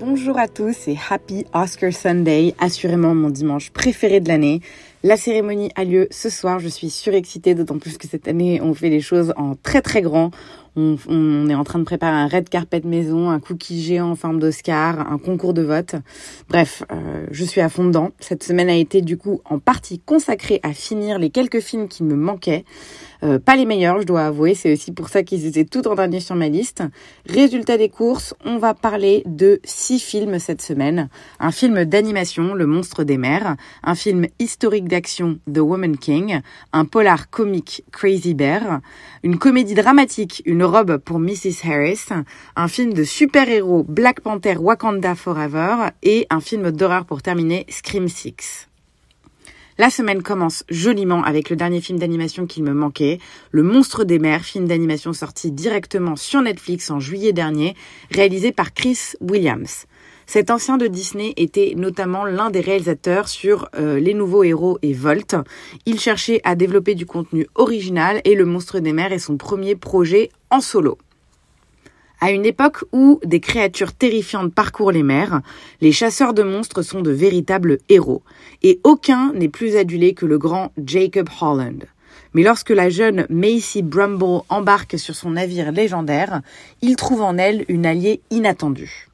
Bonjour à tous et Happy Oscar Sunday, assurément mon dimanche préféré de l'année. La cérémonie a lieu ce soir, je suis surexcitée, d'autant plus que cette année on fait les choses en très très grand. On, est en train de préparer un red carpet maison, un cookie géant en forme d'Oscar, un concours de vote. Bref, euh, je suis à fond dedans. Cette semaine a été du coup en partie consacrée à finir les quelques films qui me manquaient. Euh, pas les meilleurs, je dois avouer. C'est aussi pour ça qu'ils étaient tout en dernier sur ma liste. Résultat des courses, on va parler de six films cette semaine. Un film d'animation, Le Monstre des Mers. Un film historique d'action, The Woman King. Un polar comique, Crazy Bear. Une comédie dramatique, Une robe pour Mrs. Harris. Un film de super-héros, Black Panther Wakanda Forever. Et un film d'horreur pour terminer, Scream 6. La semaine commence joliment avec le dernier film d'animation qu'il me manquait, Le Monstre des Mers, film d'animation sorti directement sur Netflix en juillet dernier, réalisé par Chris Williams. Cet ancien de Disney était notamment l'un des réalisateurs sur euh, Les Nouveaux Héros et Volt. Il cherchait à développer du contenu original et Le Monstre des Mers est son premier projet en solo. À une époque où des créatures terrifiantes parcourent les mers, les chasseurs de monstres sont de véritables héros, et aucun n'est plus adulé que le grand Jacob Holland. Mais lorsque la jeune Macy Brumble embarque sur son navire légendaire, il trouve en elle une alliée inattendue.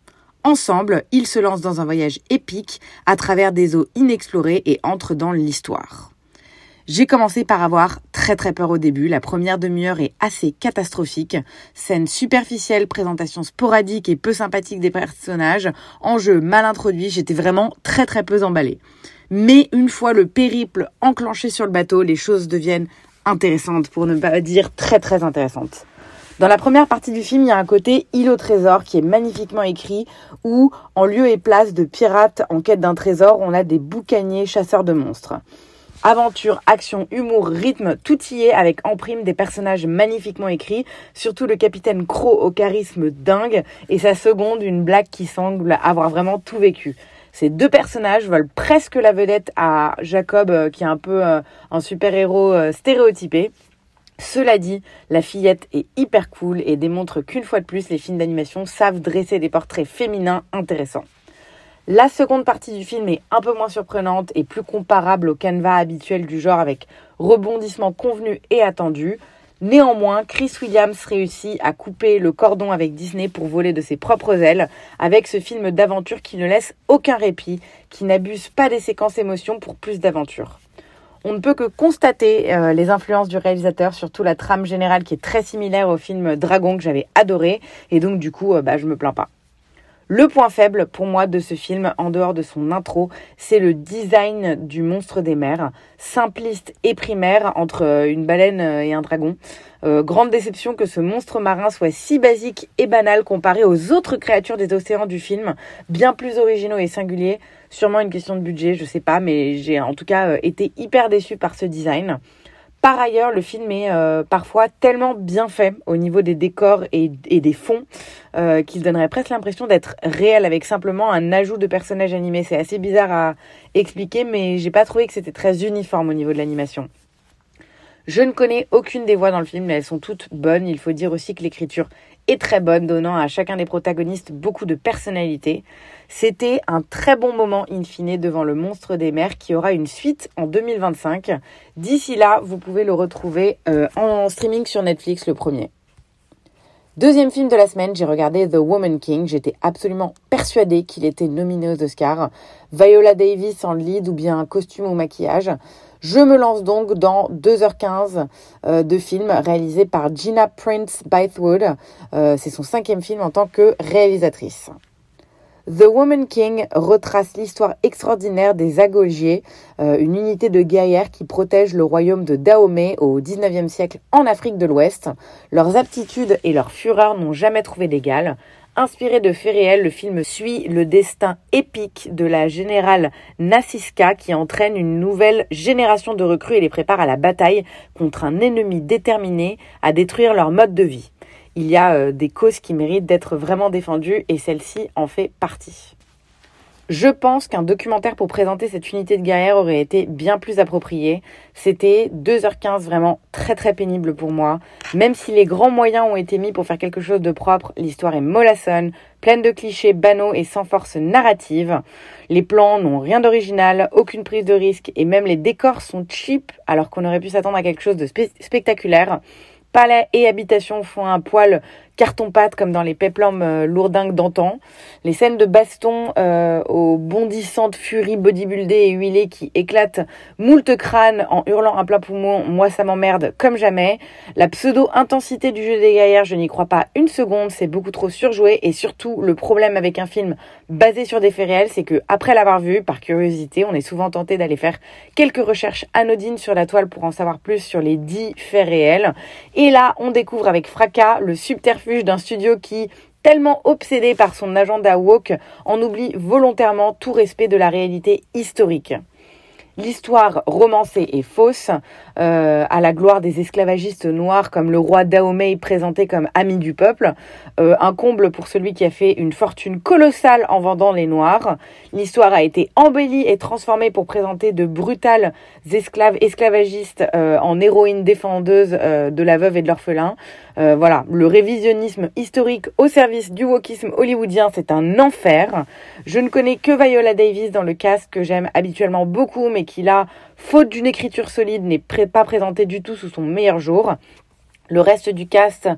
Ensemble, ils se lancent dans un voyage épique à travers des eaux inexplorées et entrent dans l'histoire. J'ai commencé par avoir très très peur au début. La première demi-heure est assez catastrophique. Scène superficielle, présentation sporadique et peu sympathique des personnages, enjeu mal introduit, j'étais vraiment très très peu emballée. Mais une fois le périple enclenché sur le bateau, les choses deviennent intéressantes, pour ne pas dire très très intéressantes. Dans la première partie du film, il y a un côté île au trésor qui est magnifiquement écrit où, en lieu et place de pirates en quête d'un trésor, on a des boucaniers chasseurs de monstres. Aventure, action, humour, rythme, tout y est avec en prime des personnages magnifiquement écrits, surtout le capitaine Crow au charisme dingue et sa seconde une blague qui semble avoir vraiment tout vécu. Ces deux personnages volent presque la vedette à Jacob euh, qui est un peu euh, un super-héros euh, stéréotypé. Cela dit, la fillette est hyper cool et démontre qu'une fois de plus, les films d'animation savent dresser des portraits féminins intéressants. La seconde partie du film est un peu moins surprenante et plus comparable au canevas habituel du genre avec rebondissements convenus et attendus. Néanmoins, Chris Williams réussit à couper le cordon avec Disney pour voler de ses propres ailes avec ce film d'aventure qui ne laisse aucun répit, qui n'abuse pas des séquences émotions pour plus d'aventure. On ne peut que constater euh, les influences du réalisateur, surtout la trame générale qui est très similaire au film Dragon que j'avais adoré et donc du coup euh, bah, je me plains pas. Le point faible pour moi de ce film, en dehors de son intro, c'est le design du monstre des mers, simpliste et primaire entre une baleine et un dragon. Euh, grande déception que ce monstre marin soit si basique et banal comparé aux autres créatures des océans du film, bien plus originaux et singuliers. Sûrement une question de budget, je sais pas, mais j'ai en tout cas été hyper déçue par ce design. Par ailleurs, le film est euh, parfois tellement bien fait au niveau des décors et, et des fonds euh, qu'il donnerait presque l'impression d'être réel avec simplement un ajout de personnages animés. C'est assez bizarre à expliquer, mais j'ai pas trouvé que c'était très uniforme au niveau de l'animation. Je ne connais aucune des voix dans le film, mais elles sont toutes bonnes. Il faut dire aussi que l'écriture est très bonne, donnant à chacun des protagonistes beaucoup de personnalité. C'était un très bon moment in fine devant le monstre des mers qui aura une suite en 2025. D'ici là, vous pouvez le retrouver euh, en streaming sur Netflix le premier. Deuxième film de la semaine, j'ai regardé The Woman King. J'étais absolument persuadée qu'il était nominé aux Oscars. Viola Davis en lead ou bien un costume ou maquillage. Je me lance donc dans 2h15 euh, de film réalisé par Gina Prince Bythewood. Euh, C'est son cinquième film en tant que réalisatrice. The Woman King retrace l'histoire extraordinaire des Agolgiers, euh, une unité de guerrières qui protège le royaume de Dahomey au XIXe siècle en Afrique de l'Ouest. Leurs aptitudes et leur fureur n'ont jamais trouvé d'égal. Inspiré de faits réels, le film suit le destin épique de la générale Nassiska qui entraîne une nouvelle génération de recrues et les prépare à la bataille contre un ennemi déterminé à détruire leur mode de vie. Il y a euh, des causes qui méritent d'être vraiment défendues et celle-ci en fait partie. Je pense qu'un documentaire pour présenter cette unité de guerrière aurait été bien plus approprié. C'était 2h15 vraiment très très pénible pour moi. Même si les grands moyens ont été mis pour faire quelque chose de propre, l'histoire est mollassonne, pleine de clichés banaux et sans force narrative. Les plans n'ont rien d'original, aucune prise de risque et même les décors sont cheap alors qu'on aurait pu s'attendre à quelque chose de spectaculaire. Palais et habitations font un poil carton-pâte comme dans les péplums euh, lourdingues d'antan. Les scènes de baston euh, aux bondissantes furies bodybuildées et huilées qui éclatent moult crânes en hurlant à plein poumon, moi ça m'emmerde comme jamais. La pseudo-intensité du jeu des gaillards, je n'y crois pas une seconde, c'est beaucoup trop surjoué et surtout le problème avec un film basé sur des faits réels, c'est que après l'avoir vu, par curiosité, on est souvent tenté d'aller faire quelques recherches anodines sur la toile pour en savoir plus sur les dix faits réels. Et là, on découvre avec fracas le subterfuge d'un studio qui, tellement obsédé par son agenda woke, en oublie volontairement tout respect de la réalité historique. L'histoire romancée est fausse, euh, à la gloire des esclavagistes noirs comme le roi Dahomey présenté comme ami du peuple, euh, un comble pour celui qui a fait une fortune colossale en vendant les noirs. L'histoire a été embellie et transformée pour présenter de brutales esclaves esclavagistes euh, en héroïnes défendeuses de la veuve et de l'orphelin. voilà, le révisionnisme historique au service du wokisme hollywoodien, c'est un enfer. Je ne connais que Viola Davis dans le cast que j'aime habituellement beaucoup, mais qui là, faute d'une écriture solide, n'est pas présenté du tout sous son meilleur jour. Le reste du cast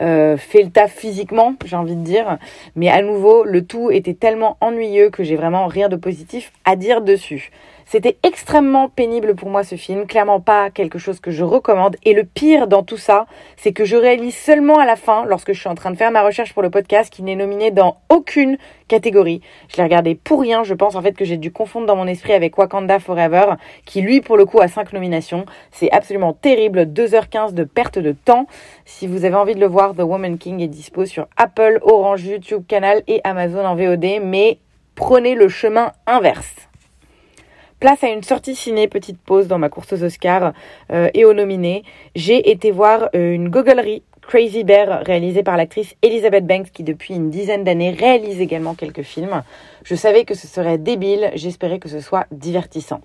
euh, fait le taf physiquement, j'ai envie de dire, mais à nouveau, le tout était tellement ennuyeux que j'ai vraiment rien de positif à dire dessus. C'était extrêmement pénible pour moi ce film, clairement pas quelque chose que je recommande. Et le pire dans tout ça, c'est que je réalise seulement à la fin, lorsque je suis en train de faire ma recherche pour le podcast, qu'il n'est nominé dans aucune catégorie. Je l'ai regardé pour rien, je pense en fait que j'ai dû confondre dans mon esprit avec Wakanda Forever, qui lui pour le coup a 5 nominations. C'est absolument terrible, 2h15 de perte de temps. Si vous avez envie de le voir, The Woman King est dispo sur Apple, Orange, YouTube, Canal et Amazon en VOD, mais prenez le chemin inverse. Place à une sortie ciné, petite pause dans ma course aux Oscars euh, et aux nominés. J'ai été voir euh, une gogolerie Crazy Bear réalisée par l'actrice Elizabeth Banks qui depuis une dizaine d'années réalise également quelques films. Je savais que ce serait débile, j'espérais que ce soit divertissant.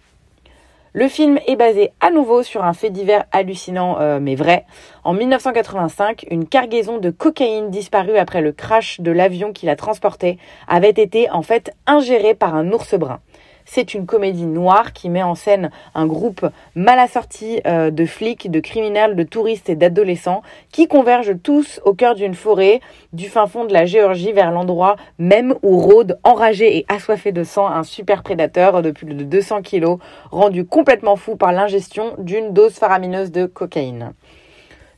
Le film est basé à nouveau sur un fait divers hallucinant euh, mais vrai. En 1985, une cargaison de cocaïne disparue après le crash de l'avion qui la transportait avait été en fait ingérée par un ours brun. C'est une comédie noire qui met en scène un groupe mal assorti euh, de flics, de criminels, de touristes et d'adolescents qui convergent tous au cœur d'une forêt du fin fond de la Géorgie vers l'endroit même où rôde enragé et assoiffé de sang un super prédateur de plus de 200 kilos rendu complètement fou par l'ingestion d'une dose faramineuse de cocaïne.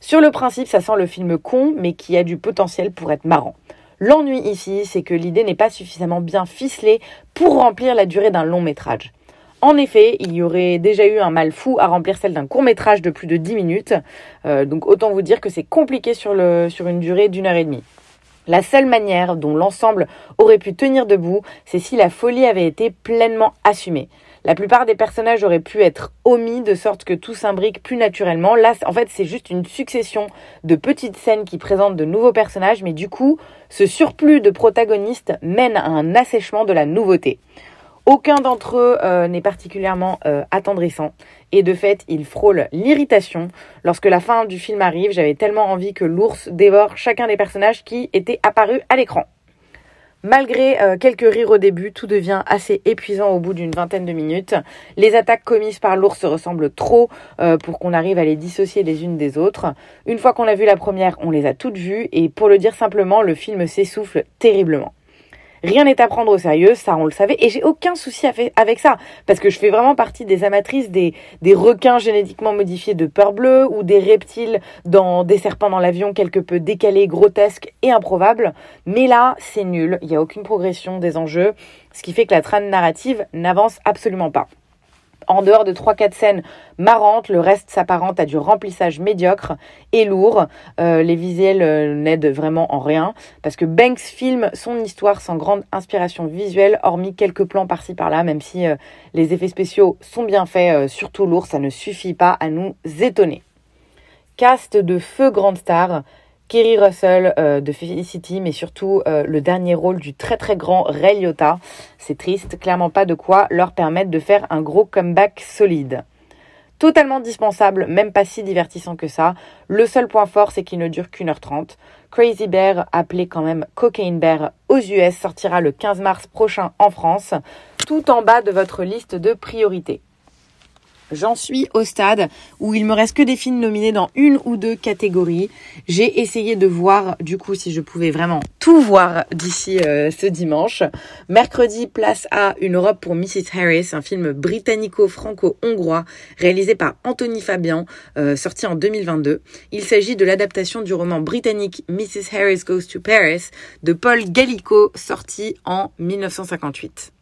Sur le principe, ça sent le film con, mais qui a du potentiel pour être marrant. L'ennui ici, c'est que l'idée n'est pas suffisamment bien ficelée pour remplir la durée d'un long métrage. En effet, il y aurait déjà eu un mal fou à remplir celle d'un court métrage de plus de 10 minutes, euh, donc autant vous dire que c'est compliqué sur, une durée d'une heure et demie. La seule manière dont l'ensemble aurait pu tenir debout, c'est si la folie avait été pleinement assumée. La plupart des personnages auraient pu être omis de sorte que tout s'imbrique plus naturellement. Là, en fait, c'est juste une succession de petites scènes qui présentent de nouveaux personnages, mais du coup, ce surplus de protagonistes mène à un assèchement de la nouveauté. Aucun d'entre eux euh, n'est particulièrement euh, attendrissant et de fait, il frôle l'irritation. Lorsque la fin du film arrive, j'avais tellement envie que l'ours dévore chacun des personnages qui étaient apparus à l'écran. Malgré euh, quelques rires au début, tout devient assez épuisant au bout d'une vingtaine de minutes. Les attaques commises par l'ours se ressemblent trop euh, pour qu'on arrive à les dissocier les unes des autres. Une fois qu'on a vu la première, on les a toutes vues et pour le dire simplement, le film s'essouffle terriblement. Rien n'est à prendre au sérieux, ça on le savait, et j'ai aucun souci avec ça, parce que je fais vraiment partie des amatrices des, requins génétiquement modifiés de peur bleue, ou des reptiles dans des serpents dans l'avion quelque peu décalés, grotesques et improbables, mais là c'est nul, il n'y a aucune progression des enjeux, ce qui fait que la trame narrative n'avance absolument pas. En dehors de 3-4 scènes marrantes, le reste s'apparente à du remplissage médiocre et lourd. Euh, les visuels euh, n'aident vraiment en rien parce que Banks filme son histoire sans grande inspiration visuelle, hormis quelques plans par-ci par-là, même si euh, les effets spéciaux sont bien faits, surtout lourds, ça ne suffit pas à nous étonner. Cast de feu grande star, Kerry Russell euh, de Felicity, mais surtout euh, le dernier rôle du très très grand Ray Liotta. C'est triste, clairement pas de quoi leur permettre de faire un gros comeback solide. Totalement dispensable, même pas si divertissant que ça. Le seul point fort, c'est qu'il ne dure qu'une heure trente. Crazy Bear, appelé quand même Cocaine Bear aux US, sortira le 15 mars prochain en France, tout en bas de votre liste de priorités. J'en suis au stade où il me reste que des films nominés dans une ou deux catégories. J'ai essayé de voir du coup si je pouvais vraiment tout voir d'ici euh, ce dimanche. Mercredi, place à Une Europe pour Mrs. Harris, un film britannico-franco-hongrois réalisé par Anthony Fabian, euh, sorti en 2022. Il s'agit de l'adaptation du roman britannique Mrs. Harris Goes to Paris de Paul Gallico, sorti en 1958.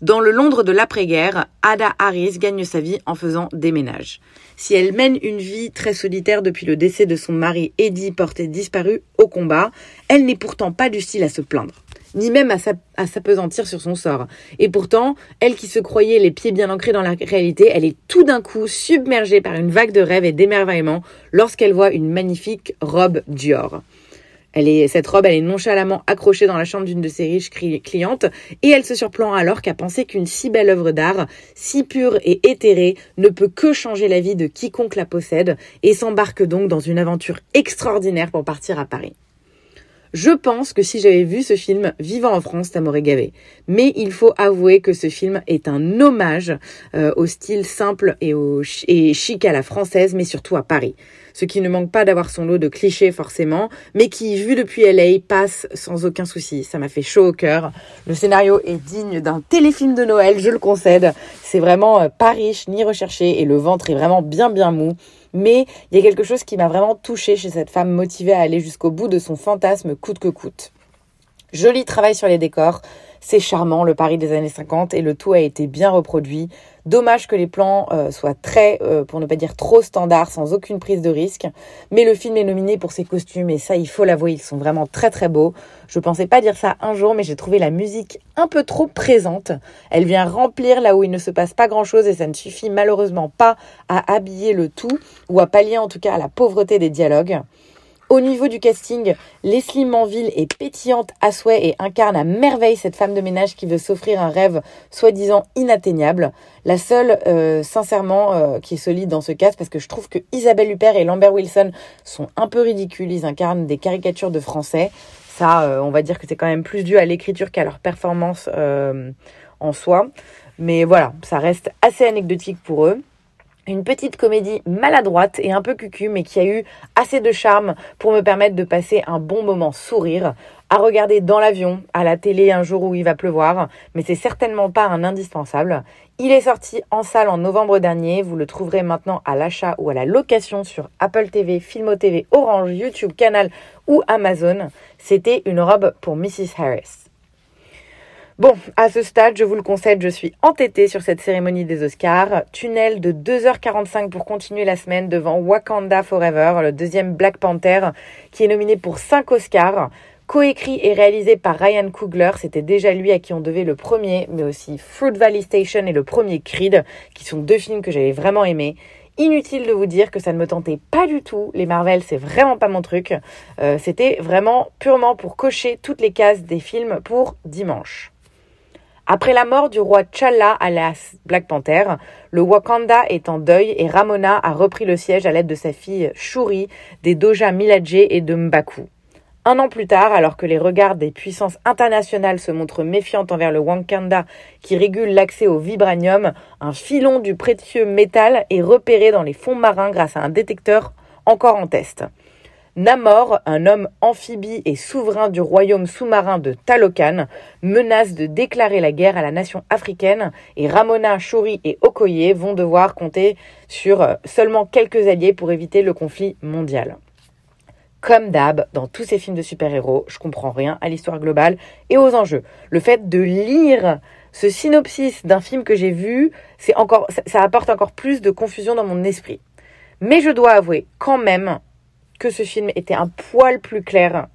Dans le Londres de l'après-guerre, Ada Harris gagne sa vie en faisant des ménages. Si elle mène une vie très solitaire depuis le décès de son mari Eddie porté disparu au combat, elle n'est pourtant pas du style à se plaindre, ni même à s'apesantir sur son sort. Et pourtant, elle qui se croyait les pieds bien ancrés dans la réalité, elle est tout d'un coup submergée par une vague de rêves et d'émerveillement lorsqu'elle voit une magnifique robe Dior. Elle est, cette robe, elle est nonchalamment accrochée dans la chambre d'une de ses riches clientes et elle se surprend alors qu'à penser qu'une si belle œuvre d'art, si pure et éthérée, ne peut que changer la vie de quiconque la possède et s'embarque donc dans une aventure extraordinaire pour partir à Paris. Je pense que si j'avais vu ce film vivant en France, ça m'aurait gavé. Mais il faut avouer que ce film est un hommage euh, au style simple et, au et chic à la française, mais surtout à Paris. Ce qui ne manque pas d'avoir son lot de clichés forcément, mais qui, vu depuis LA, passe sans aucun souci. Ça m'a fait chaud au cœur. Le scénario est digne d'un téléfilm de Noël, je le concède. C'est vraiment euh, pas riche ni recherché et le ventre est vraiment bien bien mou mais il y a quelque chose qui m'a vraiment touchée chez cette femme motivée à aller jusqu'au bout de son fantasme coûte que coûte. Joli travail sur les décors, c'est charmant le Paris des années 50 et le tout a été bien reproduit. Dommage que les plans euh, soient très, euh, pour ne pas dire trop standards, sans aucune prise de risque. Mais le film est nominé pour ses costumes et ça, il faut l'avouer, ils sont vraiment très très beaux. Je pensais pas dire ça un jour, mais j'ai trouvé la musique un peu trop présente. Elle vient remplir là où il ne se passe pas grand chose et ça ne suffit malheureusement pas à habiller le tout ou à pallier en tout cas à la pauvreté des dialogues. Au niveau du casting, Leslie Manville est pétillante à souhait et incarne à merveille cette femme de ménage qui veut s'offrir un rêve soi-disant inatteignable. La seule, euh, sincèrement, euh, qui est solide dans ce cas, parce que je trouve que Isabelle Huppert et Lambert Wilson sont un peu ridicules. Ils incarnent des caricatures de français. Ça, euh, on va dire que c'est quand même plus dû à l'écriture qu'à leur performance en soi. Mais voilà, ça reste assez anecdotique pour eux une petite comédie maladroite et un peu cucu, mais qui a eu assez de charme pour me permettre de passer un bon moment sourire, à regarder dans l'avion, à la télé un jour où il va pleuvoir, mais c'est certainement pas un indispensable. Il est sorti en salle en novembre dernier, vous le trouverez maintenant à l'achat ou à la location sur Apple TV, Filmo TV, Orange, YouTube, Canal ou Amazon. C'était une robe pour Mrs. Harris. Bon, à ce stade, je vous le concède, je suis entêtée sur cette cérémonie des Oscars. Tunnel de 2h45 pour continuer la semaine devant Wakanda Forever, le deuxième Black Panther, qui est nominé pour 5 Oscars. Coécrit et réalisé par Ryan Coogler, c'était déjà lui à qui on devait le premier, mais aussi Fruit Valley Station et le premier Creed, qui sont deux films que j'avais vraiment aimés. Inutile de vous dire que ça ne me tentait pas du tout. Les Marvel, c'est vraiment pas mon truc. Euh, c'était vraiment purement pour cocher toutes les cases des films pour dimanche. Après la mort du roi T'Challa alias Black Panther, le Wakanda est en deuil et Ramona a repris le siège à l'aide de sa fille Shuri, des Doja Milaje et de Mbaku. Un an plus tard, alors que les regards des puissances internationales se montrent méfiants envers le Wakanda qui régule l'accès au vibranium, un filon du précieux métal est repéré dans les fonds marins grâce à un détecteur encore en test. Namor, un homme amphibie et souverain du royaume sous-marin de Talokan, menace de déclarer la guerre à la nation africaine et Ramona, Shuri et Okoye vont devoir compter sur euh, seulement quelques alliés pour éviter le conflit mondial. Comme d'hab, dans tous ces films de super-héros, je comprends rien à l'histoire globale et aux enjeux. Le fait de lire ce synopsis d'un film que j'ai vu, ça, apporte encore plus de confusion dans mon esprit. Mais je dois avouer quand même que ce film était un poil plus clair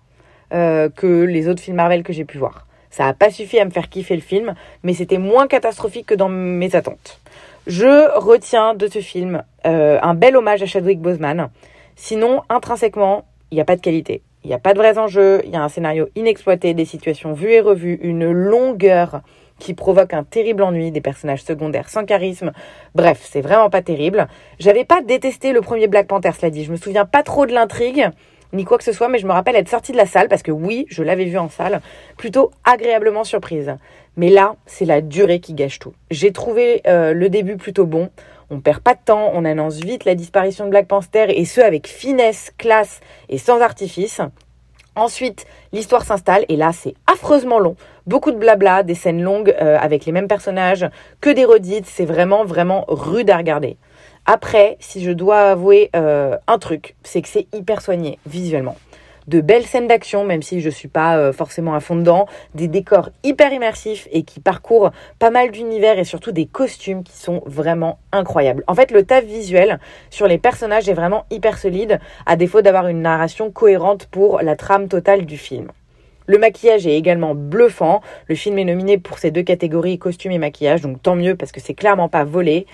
euh, que les autres films Marvel que j'ai pu voir. Ça n'a pas suffi à me faire kiffer le film, mais c'était moins catastrophique que dans mes attentes. Je retiens de ce film euh, un bel hommage à Chadwick Boseman. Sinon, intrinsèquement, il n'y a pas de qualité. Il n'y a pas de vrais enjeux, il y a un scénario inexploité, des situations vues et revues, une longueur qui provoque un terrible ennui, des personnages secondaires sans charisme. Bref, c'est vraiment pas terrible. J'avais pas détesté le premier Black Panther, cela dit. Je me souviens pas trop de l'intrigue ni quoi que ce soit, mais je me rappelle être sortie de la salle parce que oui, je l'avais vu en salle, plutôt agréablement surprise. Mais là, c'est la durée qui gâche tout. J'ai trouvé euh, le début plutôt bon. On perd pas de temps, on annonce vite la disparition de Black Panther et ce avec finesse, classe et sans artifice. Ensuite, l'histoire s'installe et là, c'est affreusement long. Beaucoup de blabla, des scènes longues euh, avec les mêmes personnages, que des redites. C'est vraiment, vraiment rude à regarder. Après, si je dois avouer euh, un truc, c'est que c'est hyper soigné visuellement. De belles scènes d'action, même si je suis pas euh, forcément à fond dedans, des décors hyper immersifs et qui parcourent pas mal d'univers et surtout des costumes qui sont vraiment incroyables. En fait, le taf visuel sur les personnages est vraiment hyper solide, à défaut d'avoir une narration cohérente pour la trame totale du film. Le maquillage est également bluffant. Le film est nominé pour ces deux catégories, costume et maquillage, donc tant mieux parce que c'est clairement pas volé.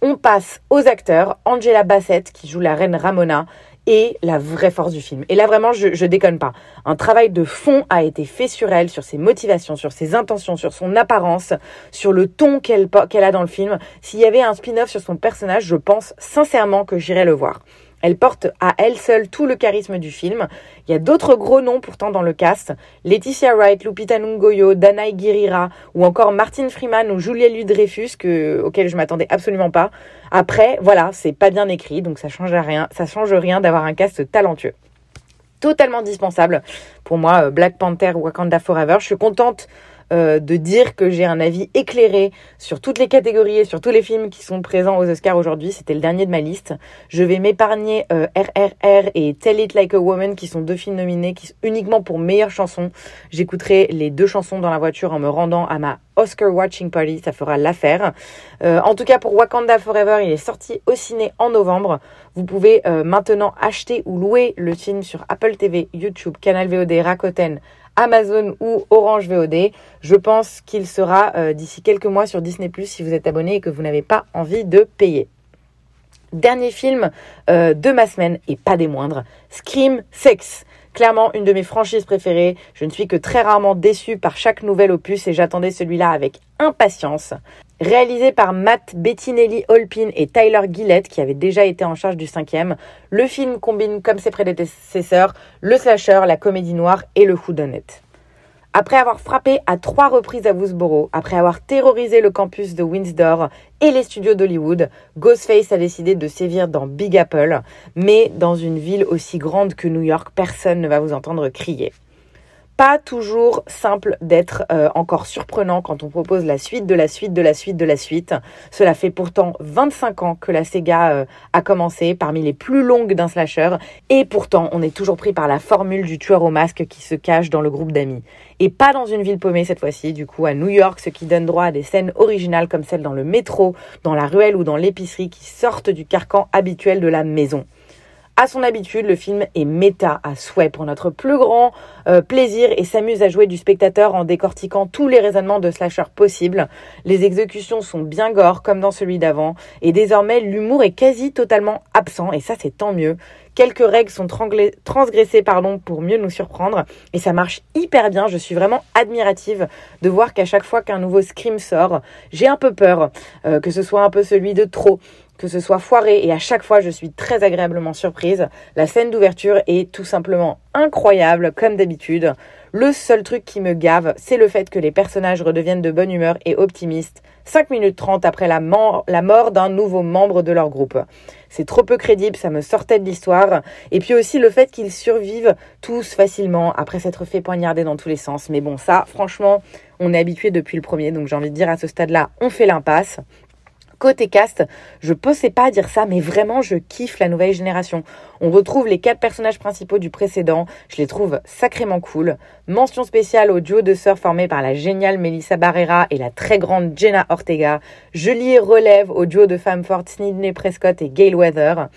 On passe aux acteurs. Angela Bassett qui joue la reine Ramona et la vraie force du film. Et là vraiment, je, déconne pas. Un travail de fond a été fait sur elle, sur ses motivations, sur ses intentions, sur son apparence, sur le ton qu'elle qu'elle a dans le film. S'il y avait un spin-off sur son personnage, je pense sincèrement que j'irais le voir. Elle porte à elle seule tout le charisme du film. Il y a d'autres gros noms pourtant dans le cast. Laetitia Wright, Lupita Nyong'o, Danae Girira ou encore Martin Freeman ou Julia Louis-Dreyfus je m'attendais absolument pas. Après, voilà, c'est pas bien écrit donc ça change rien, ça change rien d'avoir un cast talentueux. Totalement dispensable pour moi euh, Black Panther Wakanda Forever. Je suis contente euh, de dire que j'ai un avis éclairé sur toutes les catégories et sur tous les films qui sont présents aux Oscars aujourd'hui. C'était le dernier de ma liste. Je vais m'épargner euh, RRR et Tell It Like a Woman qui sont deux films nominés qui, uniquement pour meilleure chanson. J'écouterai les deux chansons dans la voiture en me rendant à ma Oscar Watching Party, ça fera l'affaire. Euh, en tout cas, pour Wakanda Forever, il est sorti au ciné en novembre. Vous pouvez maintenant acheter ou louer le film sur Apple TV, YouTube, Canal VOD, Rakuten, Amazon ou Orange VOD. Je pense qu'il sera euh, d'ici quelques mois sur Disney ⁇ si vous êtes abonné et que vous n'avez pas envie de payer. Dernier film euh, de ma semaine, et pas des moindres, Scream 6. Clairement une de mes franchises préférées. Je ne suis que très rarement déçue par chaque nouvel opus et j'attendais celui-là avec impatience. Réalisé par Matt Bettinelli Holpin et Tyler Gillett, qui avait déjà été en charge du cinquième, le film combine, comme ses prédécesseurs, le slasher, la comédie noire et le whodunit. Après avoir frappé à trois reprises à Woodsboro, après avoir terrorisé le campus de Windsor et les studios d'Hollywood, Ghostface a décidé de sévir dans Big Apple, mais dans une ville aussi grande que New York, personne ne va vous entendre crier pas toujours simple d'être euh, encore surprenant quand on propose la suite de la suite de la suite de la suite. Cela fait pourtant 25 ans que la Sega euh, a commencé, parmi les plus longues d'un slasher, et pourtant on est toujours pris par la formule du tueur au masque qui se cache dans le groupe d'amis. Et pas dans une ville paumée cette fois-ci, du coup à New York, ce qui donne droit à des scènes originales comme celles dans le métro, dans la ruelle ou dans l'épicerie qui sortent du carcan habituel de la maison. À son habitude, le film est méta à souhait pour notre plus grand euh, plaisir et s'amuse à jouer du spectateur en décortiquant tous les raisonnements de slasher possibles. Les exécutions sont bien gore comme dans celui d'avant et désormais l'humour est quasi totalement absent et ça c'est tant mieux. Quelques règles sont transgressées pardon, pour mieux nous surprendre et ça marche hyper bien. Je suis vraiment admirative de voir qu'à chaque fois qu'un nouveau scream sort, j'ai un peu peur euh, que ce soit un peu celui de trop que ce soit foiré et à chaque fois je suis très agréablement surprise. La scène d'ouverture est tout simplement incroyable comme d'habitude. Le seul truc qui me gave, c'est le fait que les personnages redeviennent de bonne humeur et optimistes 5 minutes 30 après la, mort, la mort d'un nouveau membre de leur groupe. C'est trop peu crédible, ça me sortait de l'histoire. Et puis aussi le fait qu'ils survivent tous facilement après s'être fait poignarder dans tous les sens. Mais bon, ça, franchement, on est habitué depuis le premier, donc j'ai envie de dire à ce stade-là, on fait l'impasse. Côté cast, je pensais pas dire ça, mais vraiment, je kiffe la nouvelle génération. On retrouve les quatre personnages principaux du précédent, je les trouve sacrément cool. Mention spéciale au duo de sœurs formé par la géniale Melissa Barrera et la très grande Jenna Ortega. Je lis relève au duo de femmes fortes Sydney Prescott et Gail Weather.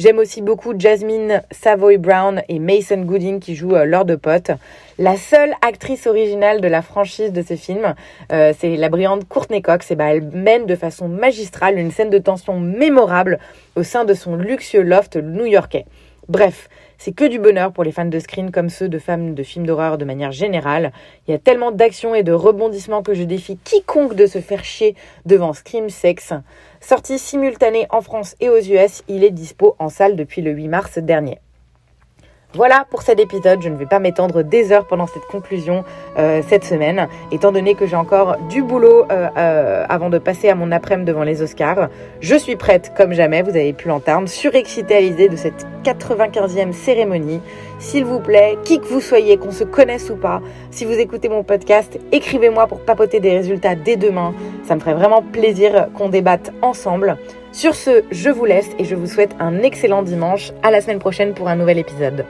J'aime aussi beaucoup Jasmine Savoy Brown et Mason Gooding qui jouent euh, Lord de Pot. La seule actrice originale de la franchise de ce film, euh, c'est la brillante Courtney Cox. Et bah, elle mène de façon magistrale une scène de tension mémorable au sein de son luxueux loft new-yorkais. Bref, c'est que du bonheur pour les fans de screen comme ceux de femmes de films d'horreur de manière générale. Il y a tellement d'actions et de rebondissements que je défie quiconque de se faire chier devant Scream Sex. Sorti simultané en France et aux US, il est dispo en salle depuis le 8 mars dernier. Voilà pour cet épisode, je ne vais pas m'étendre des heures pendant cette conclusion euh, cette semaine, étant donné que j'ai encore du boulot euh, euh, avant de passer à mon après-midi devant les Oscars. Je suis prête comme jamais, vous avez pu l'entendre, surexcitée à l'idée de cette 95e cérémonie. S'il vous plaît, qui que vous soyez, qu'on se connaisse ou pas, si vous écoutez mon podcast, écrivez-moi pour papoter des résultats dès demain. Ça me ferait vraiment plaisir qu'on débatte ensemble. Sur ce, je vous laisse et je vous souhaite un excellent dimanche. À la semaine prochaine pour un nouvel épisode.